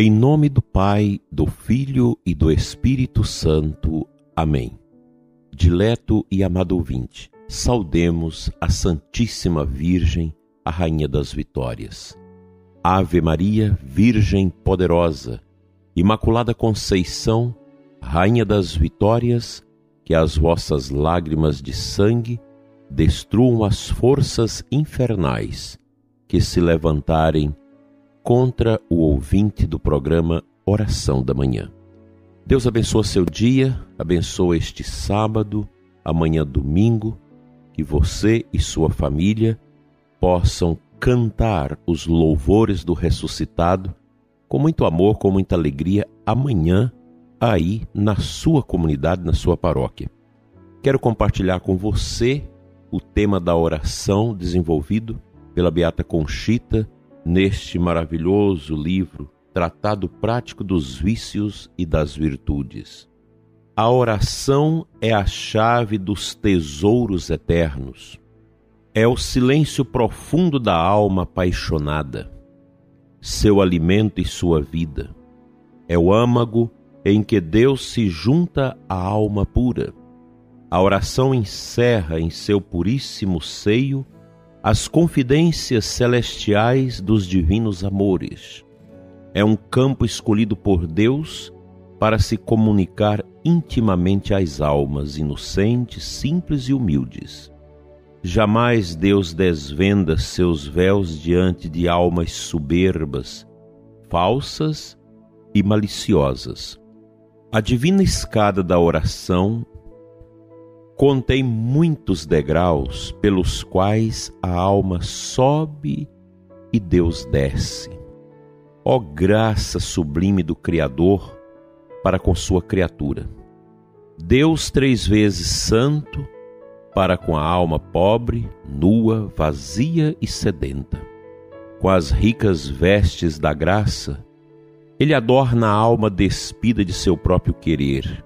Em nome do Pai, do Filho e do Espírito Santo. Amém. Dileto e amado ouvinte, saudemos a Santíssima Virgem, a Rainha das Vitórias. Ave Maria, Virgem poderosa, Imaculada Conceição, Rainha das Vitórias, que as vossas lágrimas de sangue destruam as forças infernais que se levantarem contra o ouvinte do programa Oração da Manhã. Deus abençoa seu dia, abençoa este sábado, amanhã domingo, que você e sua família possam cantar os louvores do ressuscitado com muito amor, com muita alegria amanhã aí na sua comunidade, na sua paróquia. Quero compartilhar com você o tema da oração desenvolvido pela Beata Conchita neste maravilhoso livro Tratado Prático dos Vícios e das Virtudes. A oração é a chave dos tesouros eternos. É o silêncio profundo da alma apaixonada, seu alimento e sua vida. É o âmago em que Deus se junta à alma pura. A oração encerra em seu puríssimo seio as confidências celestiais dos divinos amores. É um campo escolhido por Deus para se comunicar intimamente às almas inocentes, simples e humildes. Jamais Deus desvenda seus véus diante de almas soberbas, falsas e maliciosas. A divina escada da oração contém muitos degraus pelos quais a alma sobe e Deus desce. Ó graça sublime do Criador para com sua criatura. Deus três vezes santo para com a alma pobre, nua, vazia e sedenta. Com as ricas vestes da graça, ele adorna a alma despida de seu próprio querer,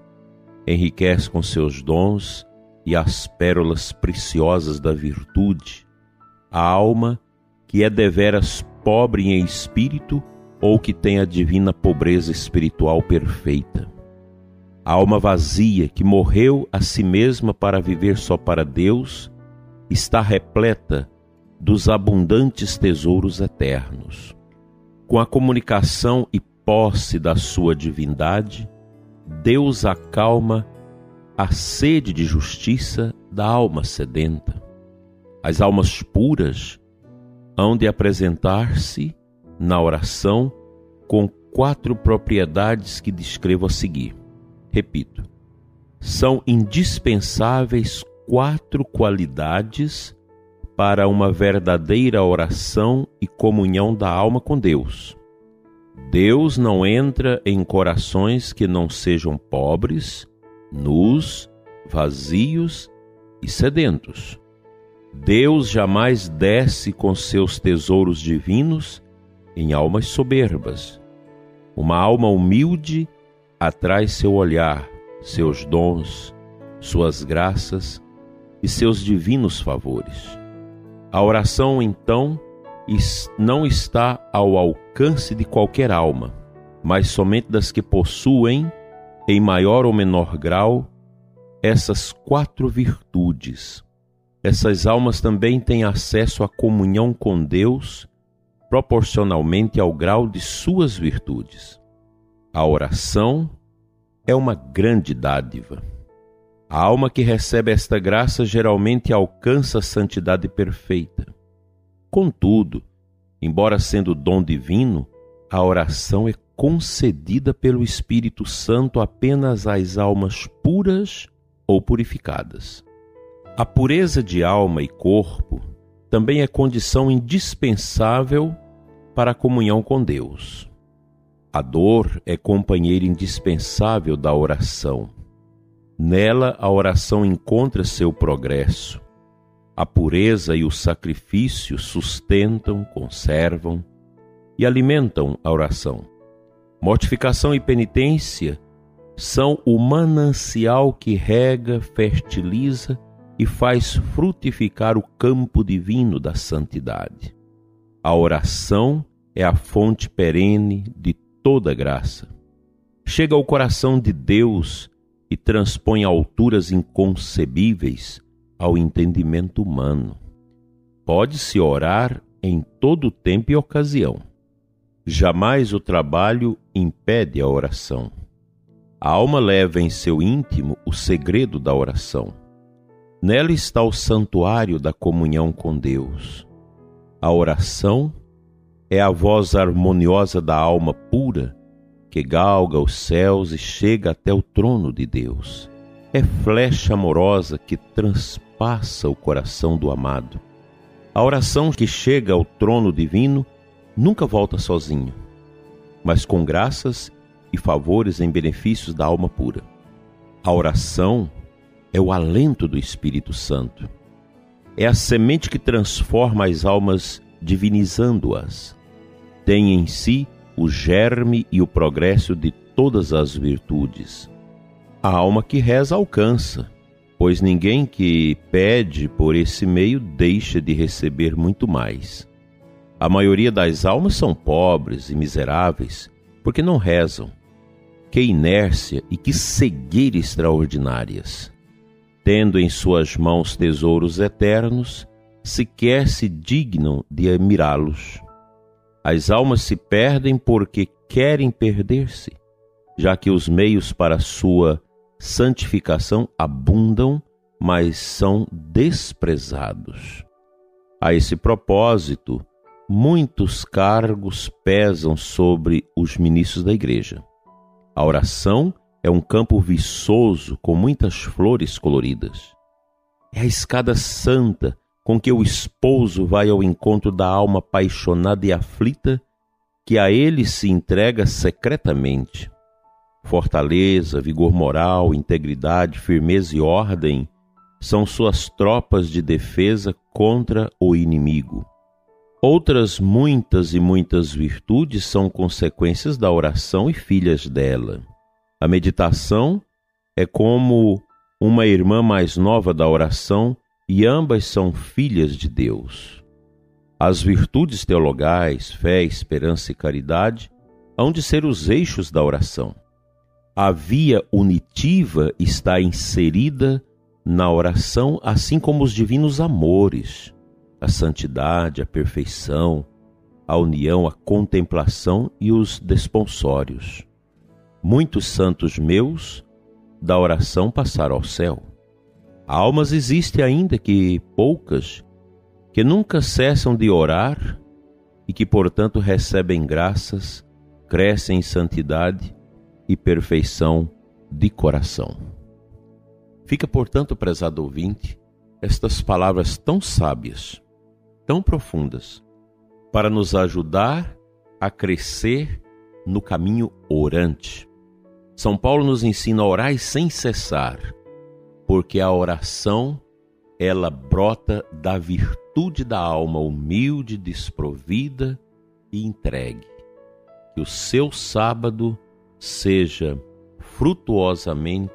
enriquece com seus dons e as pérolas preciosas da virtude, a alma que é deveras pobre em espírito ou que tem a divina pobreza espiritual perfeita. A alma vazia que morreu a si mesma para viver só para Deus está repleta dos abundantes tesouros eternos. Com a comunicação e posse da sua divindade, Deus acalma a sede de justiça da alma sedenta. As almas puras hão de apresentar-se na oração com quatro propriedades que descrevo a seguir. Repito, são indispensáveis quatro qualidades para uma verdadeira oração e comunhão da alma com Deus. Deus não entra em corações que não sejam pobres, nus, vazios e sedentos. Deus jamais desce com seus tesouros divinos em almas soberbas. Uma alma humilde atrai seu olhar, seus dons, suas graças e seus divinos favores. A oração, então, não está ao alcance de qualquer alma, mas somente das que possuem em maior ou menor grau, essas quatro virtudes. Essas almas também têm acesso à comunhão com Deus proporcionalmente ao grau de suas virtudes. A oração é uma grande dádiva. A alma que recebe esta graça geralmente alcança a santidade perfeita. Contudo, embora sendo dom divino, a oração é concedida pelo Espírito Santo apenas às almas puras ou purificadas. A pureza de alma e corpo também é condição indispensável para a comunhão com Deus. A dor é companheira indispensável da oração. Nela, a oração encontra seu progresso. A pureza e o sacrifício sustentam, conservam e alimentam a oração. Mortificação e penitência são o manancial que rega, fertiliza e faz frutificar o campo divino da santidade. A oração é a fonte perene de toda graça. Chega ao coração de Deus e transpõe alturas inconcebíveis ao entendimento humano. Pode-se orar em todo tempo e ocasião. Jamais o trabalho impede a oração. A alma leva em seu íntimo o segredo da oração. Nela está o santuário da comunhão com Deus. A oração é a voz harmoniosa da alma pura que galga os céus e chega até o trono de Deus. É flecha amorosa que transpassa o coração do amado. A oração que chega ao trono divino nunca volta sozinha, mas com graças e favores em benefícios da alma pura. A oração é o alento do Espírito Santo. É a semente que transforma as almas, divinizando-as. Tem em si o germe e o progresso de todas as virtudes. A alma que reza alcança, pois ninguém que pede por esse meio deixa de receber muito mais. A maioria das almas são pobres e miseráveis porque não rezam que inércia e que cegueira extraordinárias. Tendo em suas mãos tesouros eternos, sequer se dignam de admirá-los. As almas se perdem porque querem perder-se, já que os meios para sua santificação abundam, mas são desprezados. A esse propósito, muitos cargos pesam sobre os ministros da igreja. A oração é um campo viçoso com muitas flores coloridas. É a escada santa com que o esposo vai ao encontro da alma apaixonada e aflita que a ele se entrega secretamente. Fortaleza, vigor moral, integridade, firmeza e ordem são suas tropas de defesa contra o inimigo. Outras muitas e muitas virtudes são consequências da oração e filhas dela. A meditação é como uma irmã mais nova da oração e ambas são filhas de Deus. As virtudes teologais, fé, esperança e caridade, hão de ser os eixos da oração. A via unitiva está inserida na oração, assim como os divinos amores a santidade, a perfeição, a união, a contemplação e os desponsórios. Muitos santos meus da oração passaram ao céu. Almas existem ainda que poucas, que nunca cessam de orar e que, portanto, recebem graças, crescem em santidade e perfeição de coração. Fica, portanto, prezado ouvinte, estas palavras tão sábias tão profundas para nos ajudar a crescer no caminho orante. São Paulo nos ensina a orar sem cessar, porque a oração ela brota da virtude da alma humilde, desprovida e entregue. Que o seu sábado seja frutuosamente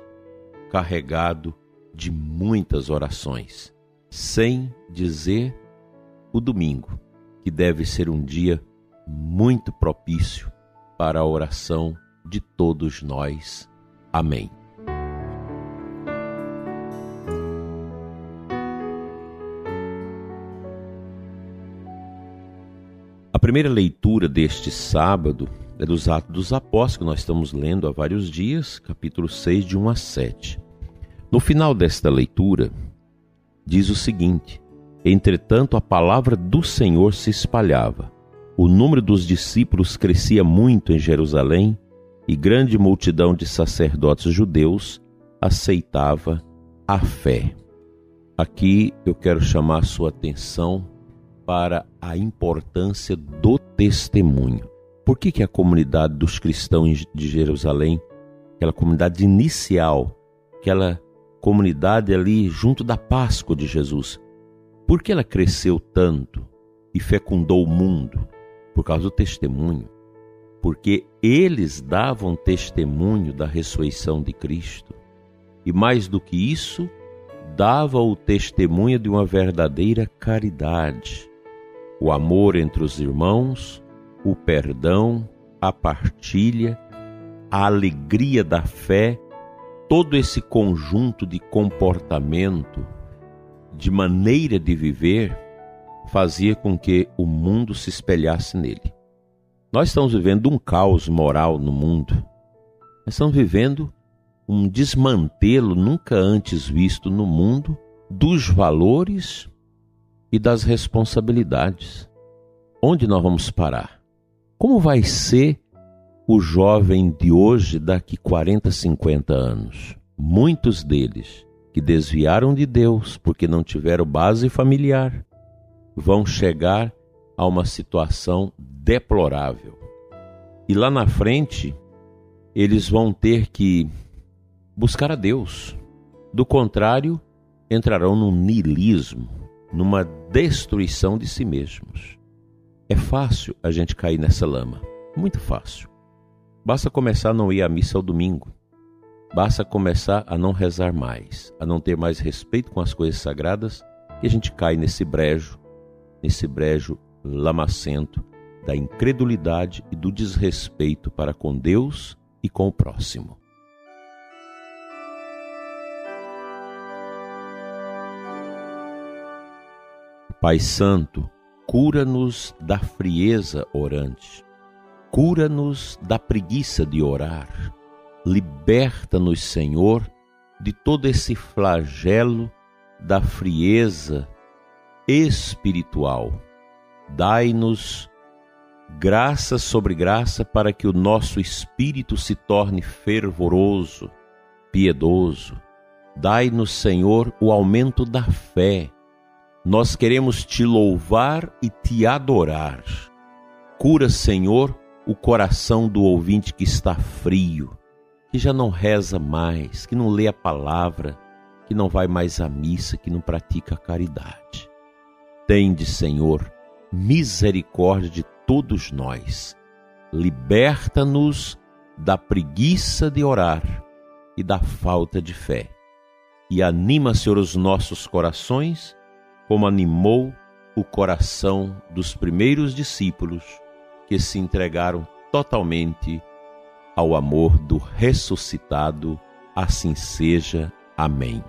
carregado de muitas orações, sem dizer o domingo, que deve ser um dia muito propício para a oração de todos nós. Amém. A primeira leitura deste sábado é dos Atos dos Apóstolos, que nós estamos lendo há vários dias, capítulo 6, de 1 a 7. No final desta leitura, diz o seguinte: Entretanto, a palavra do Senhor se espalhava. O número dos discípulos crescia muito em Jerusalém e grande multidão de sacerdotes judeus aceitava a fé. Aqui eu quero chamar sua atenção para a importância do testemunho. Por que, que a comunidade dos cristãos de Jerusalém, aquela comunidade inicial, aquela comunidade ali junto da Páscoa de Jesus, por que ela cresceu tanto e fecundou o mundo? Por causa do testemunho. Porque eles davam testemunho da ressurreição de Cristo. E mais do que isso, dava o testemunho de uma verdadeira caridade, o amor entre os irmãos, o perdão, a partilha, a alegria da fé, todo esse conjunto de comportamento, de maneira de viver, fazia com que o mundo se espelhasse nele. Nós estamos vivendo um caos moral no mundo. Nós estamos vivendo um desmantelo nunca antes visto no mundo dos valores e das responsabilidades. Onde nós vamos parar? Como vai ser o jovem de hoje daqui 40, 50 anos? Muitos deles que desviaram de Deus porque não tiveram base familiar vão chegar a uma situação deplorável. E lá na frente, eles vão ter que buscar a Deus. Do contrário, entrarão num niilismo, numa destruição de si mesmos. É fácil a gente cair nessa lama, muito fácil. Basta começar a não ir à missa ao domingo. Basta começar a não rezar mais, a não ter mais respeito com as coisas sagradas, e a gente cai nesse brejo, nesse brejo lamacento da incredulidade e do desrespeito para com Deus e com o próximo. Pai Santo, cura-nos da frieza orante, cura-nos da preguiça de orar, liberta-nos, Senhor, de todo esse flagelo da frieza espiritual. Dai-nos graça sobre graça para que o nosso espírito se torne fervoroso, piedoso. Dai-nos, Senhor, o aumento da fé nós queremos te louvar e te adorar. Cura, Senhor, o coração do ouvinte que está frio, que já não reza mais, que não lê a palavra, que não vai mais à missa, que não pratica a caridade. Tende, Senhor, misericórdia de todos nós. Liberta-nos da preguiça de orar e da falta de fé. E anima, Senhor, os nossos corações como animou o coração dos primeiros discípulos que se entregaram totalmente ao amor do ressuscitado. Assim seja. Amém.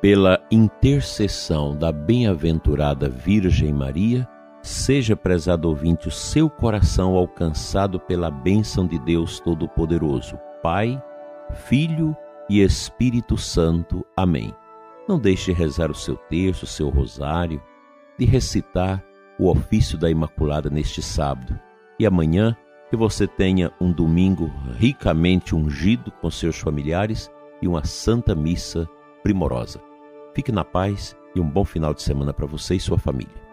Pela intercessão da bem-aventurada Virgem Maria, seja, prezado ouvinte, o seu coração alcançado pela bênção de Deus Todo-Poderoso, Pai, Filho e Espírito Santo. Amém. Não deixe de rezar o seu terço, o seu rosário, de recitar o ofício da Imaculada neste sábado. E amanhã que você tenha um domingo ricamente ungido com seus familiares e uma santa missa primorosa. Fique na paz e um bom final de semana para você e sua família.